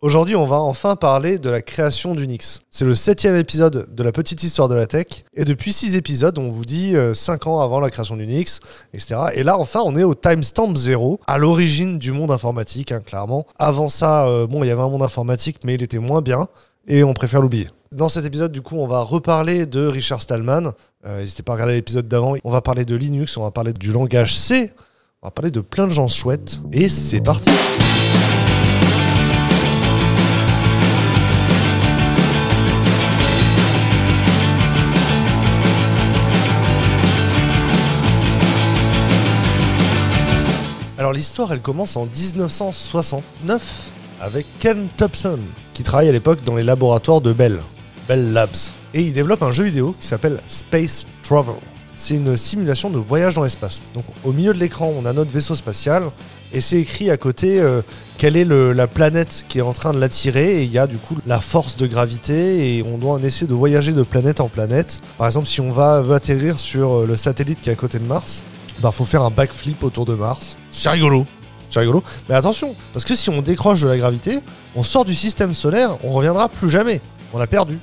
Aujourd'hui, on va enfin parler de la création d'Unix. C'est le septième épisode de la petite histoire de la tech. Et depuis six épisodes, on vous dit euh, cinq ans avant la création d'Unix, etc. Et là, enfin, on est au timestamp zéro, à l'origine du monde informatique, hein, clairement. Avant ça, euh, bon, il y avait un monde informatique, mais il était moins bien. Et on préfère l'oublier. Dans cet épisode, du coup, on va reparler de Richard Stallman. Euh, N'hésitez pas à regarder l'épisode d'avant. On va parler de Linux, on va parler du langage C. On va parler de plein de gens chouettes. Et c'est parti! L'histoire, elle commence en 1969 avec Ken Thompson, qui travaille à l'époque dans les laboratoires de Bell, Bell Labs. Et il développe un jeu vidéo qui s'appelle Space Travel. C'est une simulation de voyage dans l'espace. Donc au milieu de l'écran, on a notre vaisseau spatial, et c'est écrit à côté euh, quelle est la planète qui est en train de l'attirer, et il y a du coup la force de gravité, et on doit essayer de voyager de planète en planète. Par exemple, si on va, veut atterrir sur euh, le satellite qui est à côté de Mars, bah faut faire un backflip autour de Mars. C'est rigolo. C'est rigolo. Mais attention, parce que si on décroche de la gravité, on sort du système solaire, on reviendra plus jamais. On a perdu.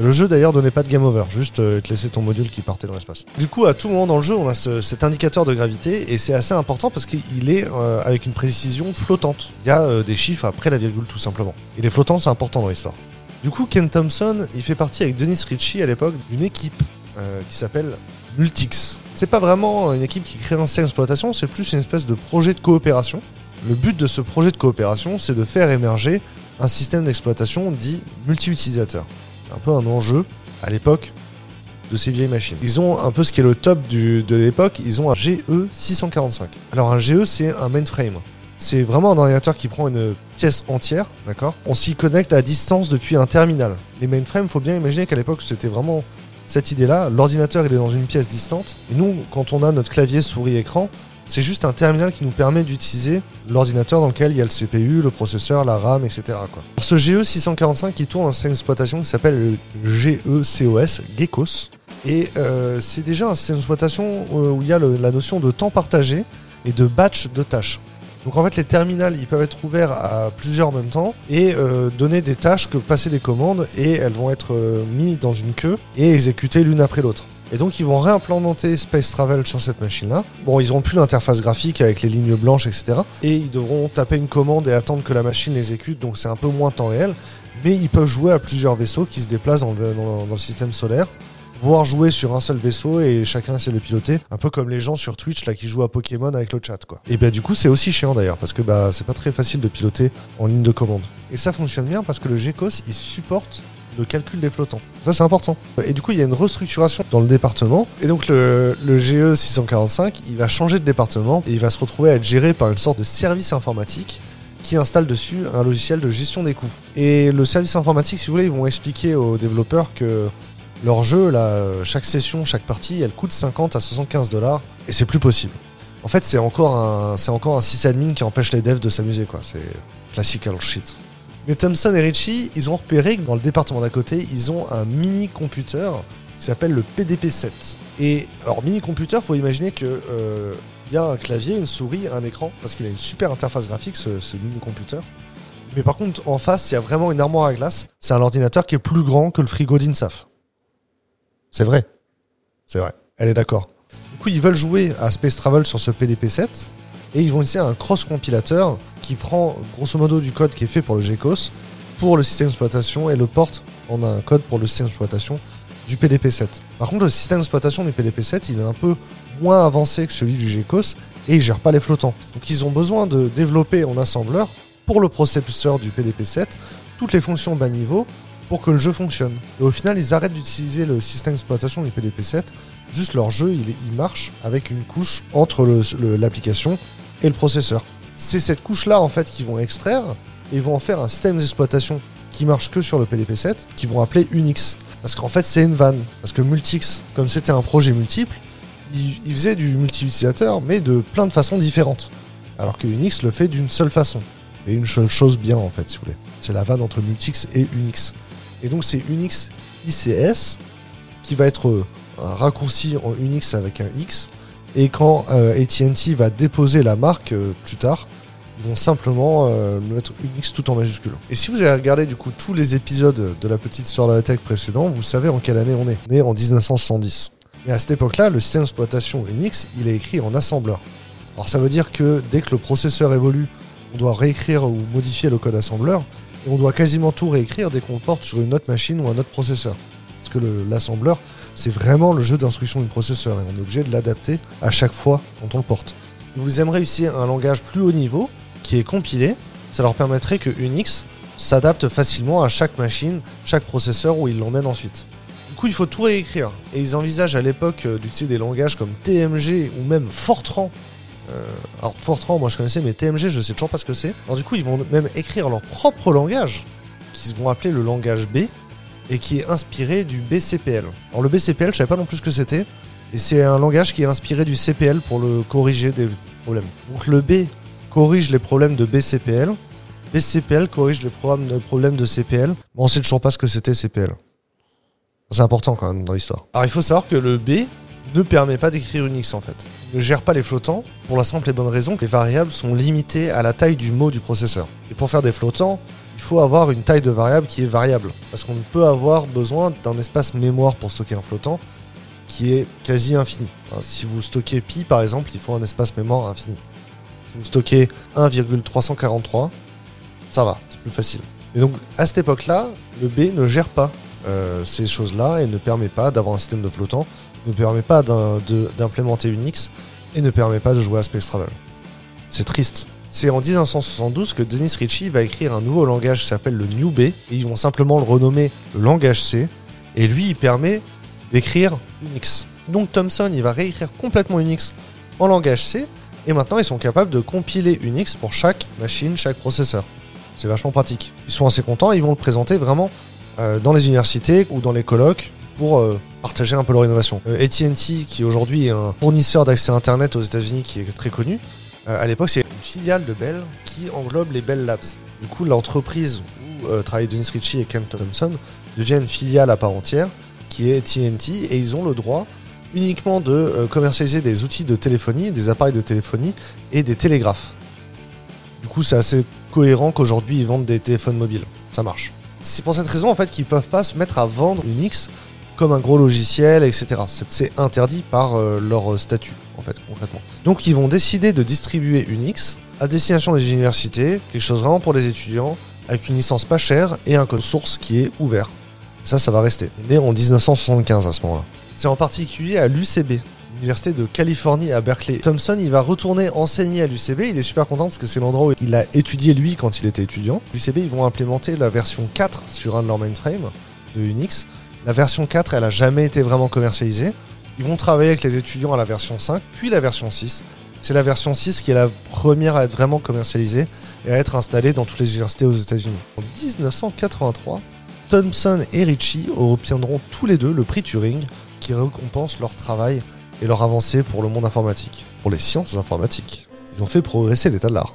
Le jeu d'ailleurs donnait pas de game over, juste euh, te laisser ton module qui partait dans l'espace. Du coup, à tout moment dans le jeu, on a ce- cet indicateur de gravité et c'est assez important parce qu'il est euh, avec une précision flottante. Il y a euh, des chiffres après la virgule tout simplement. Et les flottants, c'est important dans l'histoire. Du coup, Ken Thompson, il fait partie avec Dennis Ritchie à l'époque d'une équipe qui s'appelle Multix. C'est pas vraiment une équipe qui crée un système d'exploitation, c'est plus une espèce de projet de coopération. Le but de ce projet de coopération, c'est de faire émerger un système d'exploitation dit multi-utilisateur. C'est un peu un enjeu à l'époque de ces vieilles machines. Ils ont un peu ce qui est le top de l'époque, ils ont un GE 645. Alors un GE, c'est un mainframe. C'est vraiment un ordinateur qui prend une pièce entière, d'accord? On s'y connecte à distance depuis un terminal. Les mainframes, faut bien imaginer qu'à l'époque, c'était vraiment cette idée-là. L'ordinateur, il est dans une pièce distante. Et nous, quand on a notre clavier, souris, écran, c'est juste un terminal qui nous permet d'utiliser l'ordinateur dans lequel il y a le CPU, le processeur, la RAM, etc. Alors, ce GE 645 qui tourne un système d'exploitation qui s'appelle le GECOS, Geckos. Et euh, c'est déjà un système d'exploitation euh, où il y a la notion de temps partagé et de batch de tâches. Donc en fait, les terminals, ils peuvent être ouverts à plusieurs en même temps et euh, donner des tâches que passer des commandes et elles vont être euh, mises dans une queue et exécutées l'une après l'autre. Et donc ils vont réimplémenter Space Travel sur cette machine-là. Bon, ils n'auront plus l'interface graphique avec les lignes blanches, etc. Et ils devront taper une commande et attendre que la machine l'exécute, donc c'est un peu moins temps réel. Mais ils peuvent jouer à plusieurs vaisseaux qui se déplacent dans le système solaire voire jouer sur un seul vaisseau et chacun essaie de piloter, un peu comme les gens sur Twitch là qui jouent à Pokémon avec le chat quoi. Et bah du coup c'est aussi chiant d'ailleurs parce que bah c'est pas très facile de piloter en ligne de commande. Et ça fonctionne bien parce que le GECOS il supporte le calcul des flottants. Ça c'est important. Et du coup il y a une restructuration dans le département et donc le, le GE 645 il va changer de département et il va se retrouver à être géré par une sorte de service informatique qui installe dessus un logiciel de gestion des coûts. Et le service informatique, si vous voulez, ils vont expliquer aux développeurs que leur jeu, là, euh, chaque session, chaque partie, elle coûte 50 à 75 dollars et c'est plus possible. En fait, c'est encore un, c'est encore sysadmin qui empêche les devs de s'amuser, quoi. C'est classical shit. Mais Thompson et Ritchie, ils ont repéré que dans le département d'à côté, ils ont un mini computer qui s'appelle le PDP-7. Et alors, mini computer, faut imaginer que euh, il y a un clavier, une souris, un écran, parce qu'il a une super interface graphique, ce, ce mini computer. Mais par contre, en face, il y a vraiment une armoire à glace. C'est un ordinateur qui est plus grand que le frigo d'INSAF. C'est vrai. C'est vrai. Elle est d'accord. Du coup, ils veulent jouer à Space Travel sur ce PDP-7 et ils vont utiliser un cross-compilateur qui prend grosso modo du code qui est fait pour le GECOS pour le système d'exploitation et le porte en un code pour le système d'exploitation du PDP-7. Par contre, le système d'exploitation du PDP-7, il est un peu moins avancé que celui du GECOS et il gère pas les flottants. Donc ils ont besoin de développer en assembleur pour le processeur du PDP-7 toutes les fonctions bas niveau pour que le jeu fonctionne. Et au final, ils arrêtent d'utiliser le système d'exploitation du PDP-7. Juste leur jeu, il, marche avec une couche entre l'application et le processeur. C'est cette couche-là, en fait, qu'ils vont extraire et ils vont en faire un système d'exploitation qui marche que sur le PDP-7, qu'ils vont appeler Unix. Parce qu'en fait, c'est une vanne. Parce que Multix, comme c'était un projet multiple, il faisait du multi-utilisateur, mais de plein de façons différentes. Alors que Unix le fait d'une seule façon. Et une seule chose bien, en fait, si vous voulez. C'est la vanne entre Multix et Unix. Et donc c'est Unix ICS qui va être euh, raccourci en Unix avec un X. Et quand euh, AT&T va déposer la marque euh, plus tard, Ils vont simplement mettre Unix tout en majuscule. Et si vous avez regardé du coup tous les épisodes de la petite histoire de la tech précédent, vous savez en quelle année on est. On est en 1970. Et à cette époque-là, le système d'exploitation Unix, il est écrit en assembleur. Alors ça veut dire que dès que le processeur évolue, on doit réécrire ou modifier le code assembleur, et on doit quasiment tout réécrire dès qu'on porte sur une autre machine ou un autre processeur. Parce que l'assembleur, c'est vraiment le jeu d'instruction du processeur, et on est obligé de l'adapter à chaque fois quand on le porte. Vous aimeriez réussir un langage plus haut niveau, qui est compilé, ça leur permettrait que Unix s'adapte facilement à chaque machine, chaque processeur où ils l'emmènent ensuite. Du coup, il faut tout réécrire. Et ils envisagent à l'époque euh, d'utiliser des langages comme TMG ou même Fortran. Euh, alors Fortran, moi je connaissais, mais TMG, je sais toujours pas ce que c'est. Alors du coup, ils vont même écrire leur propre langage, qu'ils vont appeler le langage B, et qui est inspiré du BCPL. Alors le BCPL, je savais pas non plus ce que c'était, et c'est un langage qui est inspiré du CPL pour le corriger des problèmes. Donc le B corrige les problèmes de BCPL, BCPL corrige les problèmes de CPL, mais on sait toujours pas ce que c'était CPL. C'est important quand même dans l'histoire. Alors il faut savoir que le B ne permet pas d'écrire Unix en fait. Il ne gère pas les flottants pour la simple et bonne raison que les variables sont limitées à la taille du mot du processeur. Et pour faire des flottants, il faut avoir une taille de variable qui est variable. Parce qu'on ne peut avoir besoin d'un espace mémoire pour stocker un flottant qui est quasi infini. si vous stockez pi par exemple, il faut un espace mémoire infini. Si vous stockez 1,343, ça va, c'est plus facile. Et donc à cette époque-là, le B ne gère pas euh, ces choses-là et ne permet pas d'avoir un système de flottant, ne permet pas d'implémenter Unix et ne permet pas de jouer à Space Travel. C'est triste. C'est en 1972 que Dennis Ritchie va écrire un nouveau langage qui s'appelle le New B et ils vont simplement le renommer le langage C et lui il permet d'écrire Unix. Donc Thomson il va réécrire complètement Unix en langage C et maintenant ils sont capables de compiler Unix pour chaque machine, chaque processeur. C'est vachement pratique. Ils sont assez contents ils vont le présenter vraiment euh, dans les universités ou dans les colloques pour euh, partager un peu leur innovation. Euh, AT&T, qui aujourd'hui est un fournisseur d'accès Internet aux États-Unis qui est très connu, à l'époque c'est une filiale de Bell qui englobe les Bell Labs. Du coup, l'entreprise où travaillent Dennis Ritchie et Ken Thompson devient une filiale à part entière qui est AT&T et ils ont le droit uniquement de commercialiser des outils de téléphonie, des appareils de téléphonie et des télégraphes. Du coup, c'est assez cohérent qu'aujourd'hui ils vendent des téléphones mobiles. Ça marche. C'est pour cette raison en fait qu'ils peuvent pas se mettre à vendre Unix comme un gros logiciel, etc. C'est interdit par euh, leur statut, en fait, concrètement. Donc ils vont décider de distribuer Unix à destination des universités, quelque chose vraiment pour les étudiants, avec une licence pas chère et un code source qui est ouvert. Ça, ça va rester. Est en 1975 à ce moment-là. C'est en particulier à l'UCB, l'université de Californie à Berkeley. Thompson, il va retourner enseigner à l'UCB. Il est super content parce que c'est l'endroit où il a étudié lui quand il était étudiant. L'UCB, ils vont implémenter la version 4 sur un de leurs mainframes de Unix. La version 4, elle a jamais été vraiment commercialisée. Ils vont travailler avec les étudiants à la version 5, puis la version 6. C'est la version 6 qui est la première à être vraiment commercialisée et à être installée dans toutes les universités aux États-Unis. En 1983, Thompson et Ritchie obtiendront tous les deux le prix Turing qui récompense leur travail et leur avancée pour le monde informatique, pour les sciences informatiques. Ils ont fait progresser l'état de l'art.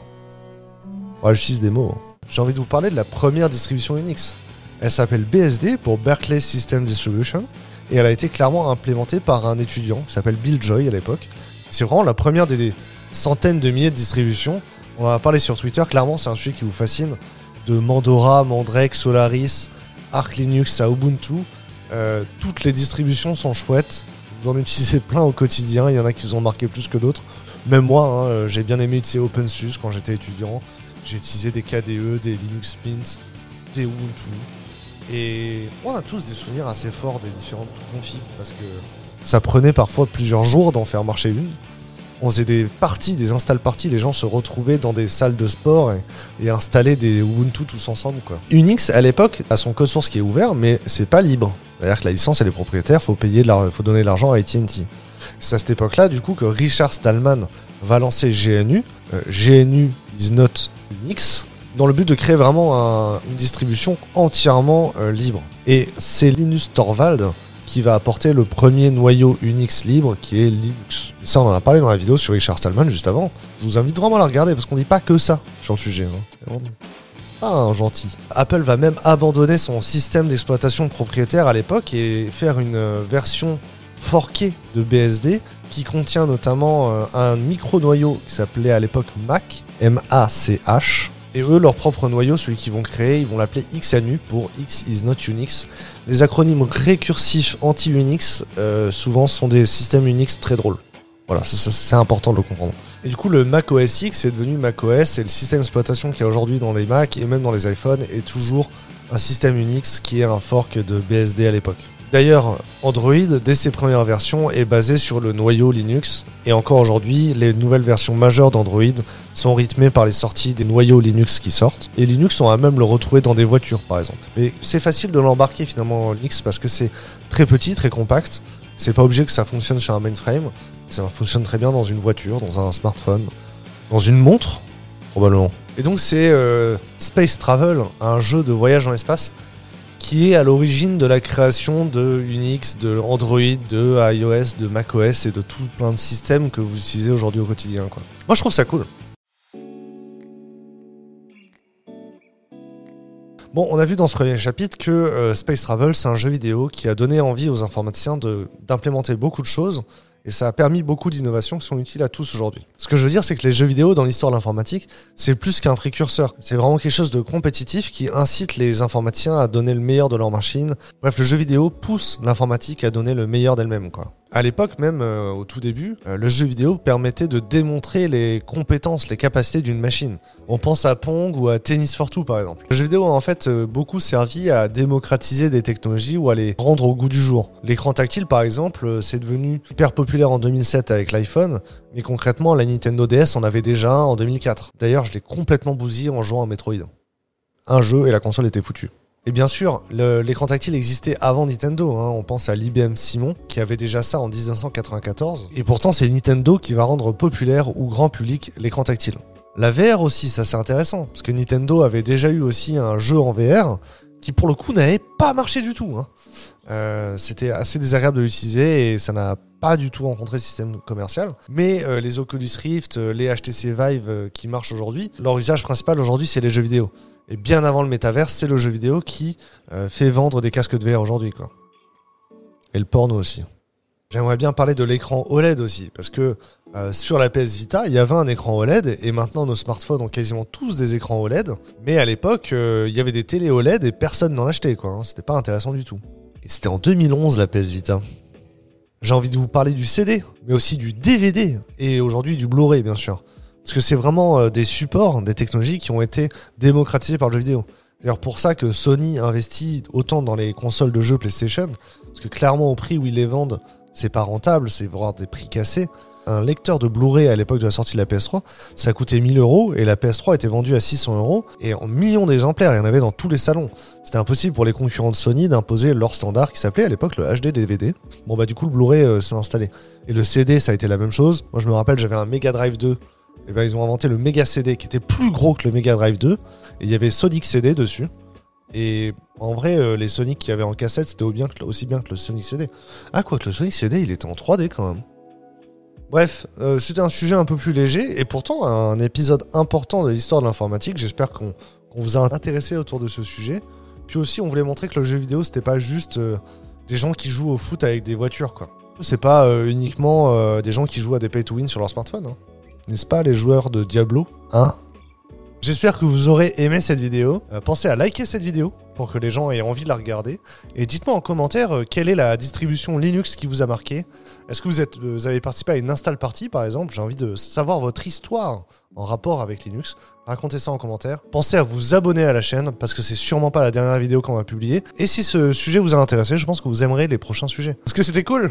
Des mots. Hein. J'ai envie de vous parler de la première distribution Unix. Elle s'appelle BSD pour Berkeley System Distribution et elle a été clairement implémentée par un étudiant qui s'appelle Bill Joy à l'époque. C'est vraiment la première des centaines de milliers de distributions. On en a parlé sur Twitter, clairement c'est un sujet qui vous fascine. De Mandora, Mandrake, Solaris, Arc Linux à Ubuntu. Euh, toutes les distributions sont chouettes. Vous en utilisez plein au quotidien, il y en a qui vous ont marqué plus que d'autres. Même moi, hein, euh, j'ai bien aimé utiliser OpenSUSE quand j'étais étudiant. J'ai utilisé des KDE, des Linux Mint, des Ubuntu. Et on a tous des souvenirs assez forts des différentes configs parce que ça prenait parfois plusieurs jours d'en faire marcher une. On faisait des parties, des install parties, les gens se retrouvaient dans des salles de sport et, installaient des Ubuntu tous ensemble. Unix, à l'époque, a son code source qui est ouvert, mais c'est pas libre. C'est-à-dire que la licence, elle est propriétaire, faut payer, faut donner de l'argent à AT&T. C'est à cette époque-là, du coup, que Richard Stallman va lancer GNU. Euh, GNU is not Unix dans le but de créer vraiment une distribution entièrement euh, libre. Et c'est Linus Torvald qui va apporter le premier noyau Unix libre qui est Linux. ça, on en a parlé dans la vidéo sur Richard Stallman juste avant. Je vous invite vraiment à la regarder parce qu'on dit pas que ça sur le sujet. Hein. pas un gentil. Apple va même abandonner son système d'exploitation propriétaire à l'époque et faire une euh, version forqué de BSD qui contient notamment euh, un micro-noyau qui s'appelait à l'époque Mac, M-A-C-H. Et eux, leur propre noyau, celui qu'ils vont créer, ils vont l'appeler XANU pour X is not Unix. Les acronymes récursifs anti-Unix, euh, souvent, sont des systèmes Unix très drôles. Voilà, c'est important de le comprendre. Et du coup, le Mac OS X est devenu Mac OS et le système d'exploitation qu'il y a aujourd'hui dans les Mac et même dans les iPhones est toujours un système Unix qui est un fork de BSD à l'époque. D'ailleurs, Android, dès ses premières versions, est basé sur le noyau Linux. Et encore aujourd'hui, les nouvelles versions majeures d'Android sont rythmées par les sorties des noyaux Linux qui sortent. Et Linux, on va même le retrouver dans des voitures, par exemple. Mais c'est facile de l'embarquer finalement en Linux parce que c'est très petit, très compact. C'est pas obligé que ça fonctionne sur un mainframe. Ça fonctionne très bien dans une voiture, dans un smartphone, dans une montre, probablement. Et donc c'est euh, Space Travel, un jeu de voyage dans l'espace qui est à l'origine de la création de Unix, de Android, de iOS, de macOS et de tout plein de systèmes que vous utilisez aujourd'hui au quotidien. Moi, je trouve ça cool. Bon, on a vu dans ce premier chapitre que euh, Space Travel, c'est un jeu vidéo qui a donné envie aux informaticiens d'implémenter beaucoup de choses et ça a permis beaucoup d'innovations qui sont utiles à tous aujourd'hui. Ce que je veux dire, c'est que les jeux vidéo dans l'histoire de l'informatique, c'est plus qu'un précurseur. C'est vraiment quelque chose de compétitif qui incite les informaticiens à donner le meilleur de leur machine. Bref, le jeu vidéo pousse l'informatique à donner le meilleur d'elle-même, quoi. À l'époque, même euh, au tout début, euh, le jeu vidéo permettait de démontrer les compétences, les capacités d'une machine. On pense à Pong ou à Tennis for Two par exemple. Le jeu vidéo a en fait euh, beaucoup servi à démocratiser des technologies ou à les rendre au goût du jour. L'écran tactile par exemple, c'est devenu hyper populaire en 2007 avec l'iPhone, mais concrètement la Nintendo DS en avait déjà en 2004. D'ailleurs, je l'ai complètement bousillé en jouant à Metroid. Un jeu et la console était foutue. Et bien sûr, l'écran tactile existait avant Nintendo. Hein. On pense à l'IBM Simon, qui avait déjà ça en 1994. Et pourtant, c'est Nintendo qui va rendre populaire ou grand public l'écran tactile. La VR aussi, ça c'est intéressant, parce que Nintendo avait déjà eu aussi un jeu en VR qui pour le coup n'avait pas marché du tout. Hein. Euh, c'était assez désagréable de l'utiliser et ça n'a pas du tout rencontré le système commercial. Mais euh, les Oculus Rift, euh, les HTC Vive qui marchent aujourd'hui, leur usage principal aujourd'hui c'est les jeux vidéo. Et bien avant le métaverse, c'est le jeu vidéo qui fait vendre des casques de VR aujourd'hui, quoi. Et le porno aussi. J'aimerais bien parler de l'écran OLED aussi, parce que sur la PS Vita, il y avait un écran OLED, et maintenant nos smartphones ont quasiment tous des écrans OLED. Mais à l'époque, il y avait des télé OLED et personne n'en achetait, quoi. Hein. C'était pas intéressant du tout. C'était en 2011 la PS Vita. J'ai envie de vous parler du CD, mais aussi du DVD, et aujourd'hui du Blu-ray, bien sûr. Parce que c'est vraiment euh, des supports, des technologies qui ont été démocratisées par le jeu vidéo. D'ailleurs, pour ça que Sony investit autant dans les consoles de jeux PlayStation, parce que clairement, au prix où ils les vendent, c'est pas rentable, c'est voir des prix cassés. Un lecteur de Blu-ray à l'époque de la sortie de la PS3, ça coûtait 1000 euros et la PS3 était vendue à 600 euros et en millions d'exemplaires. Il y en avait dans tous les salons. C'était impossible pour les concurrents de Sony d'imposer leur standard qui s'appelait à l'époque le HD DVD. Bon, bah, du coup, le Blu-ray euh, s'est installé. Et le CD, ça a été la même chose. Moi, je me rappelle, j'avais un Mega Drive 2 et eh ben, ils ont inventé le Mega CD qui était plus gros que le Mega Drive 2 et il y avait Sonic CD dessus. Et en vrai, euh, les Sonic qu'il y avait en cassette, c'était aussi bien que le Sonic CD. Ah, quoi que le Sonic CD, il était en 3D quand même. Bref, euh, c'était un sujet un peu plus léger et pourtant un épisode important de l'histoire de l'informatique. J'espère qu'on vous a intéressé autour de ce sujet. Puis aussi, on voulait montrer que le jeu vidéo, c'était pas juste euh, des gens qui jouent au foot avec des voitures, quoi. C'est pas uniquement des gens qui jouent à des pay to win sur leur smartphone. Hein n'est-ce pas, les joueurs de Diablo 1 J'espère que vous aurez aimé cette vidéo. Euh, pensez à liker cette vidéo pour que les gens aient envie de la regarder. Et dites-moi en commentaire euh, quelle est la distribution Linux qui vous a marqué. Est-ce que vous, êtes, vous avez participé à une install party par exemple? J'ai envie de savoir votre histoire en rapport avec Linux. Racontez ça en commentaire. Pensez à vous abonner à la chaîne parce que c'est sûrement pas la dernière vidéo qu'on va publier. Et si ce sujet vous a intéressé, je pense que vous aimerez les prochains sujets. Parce que c'était cool?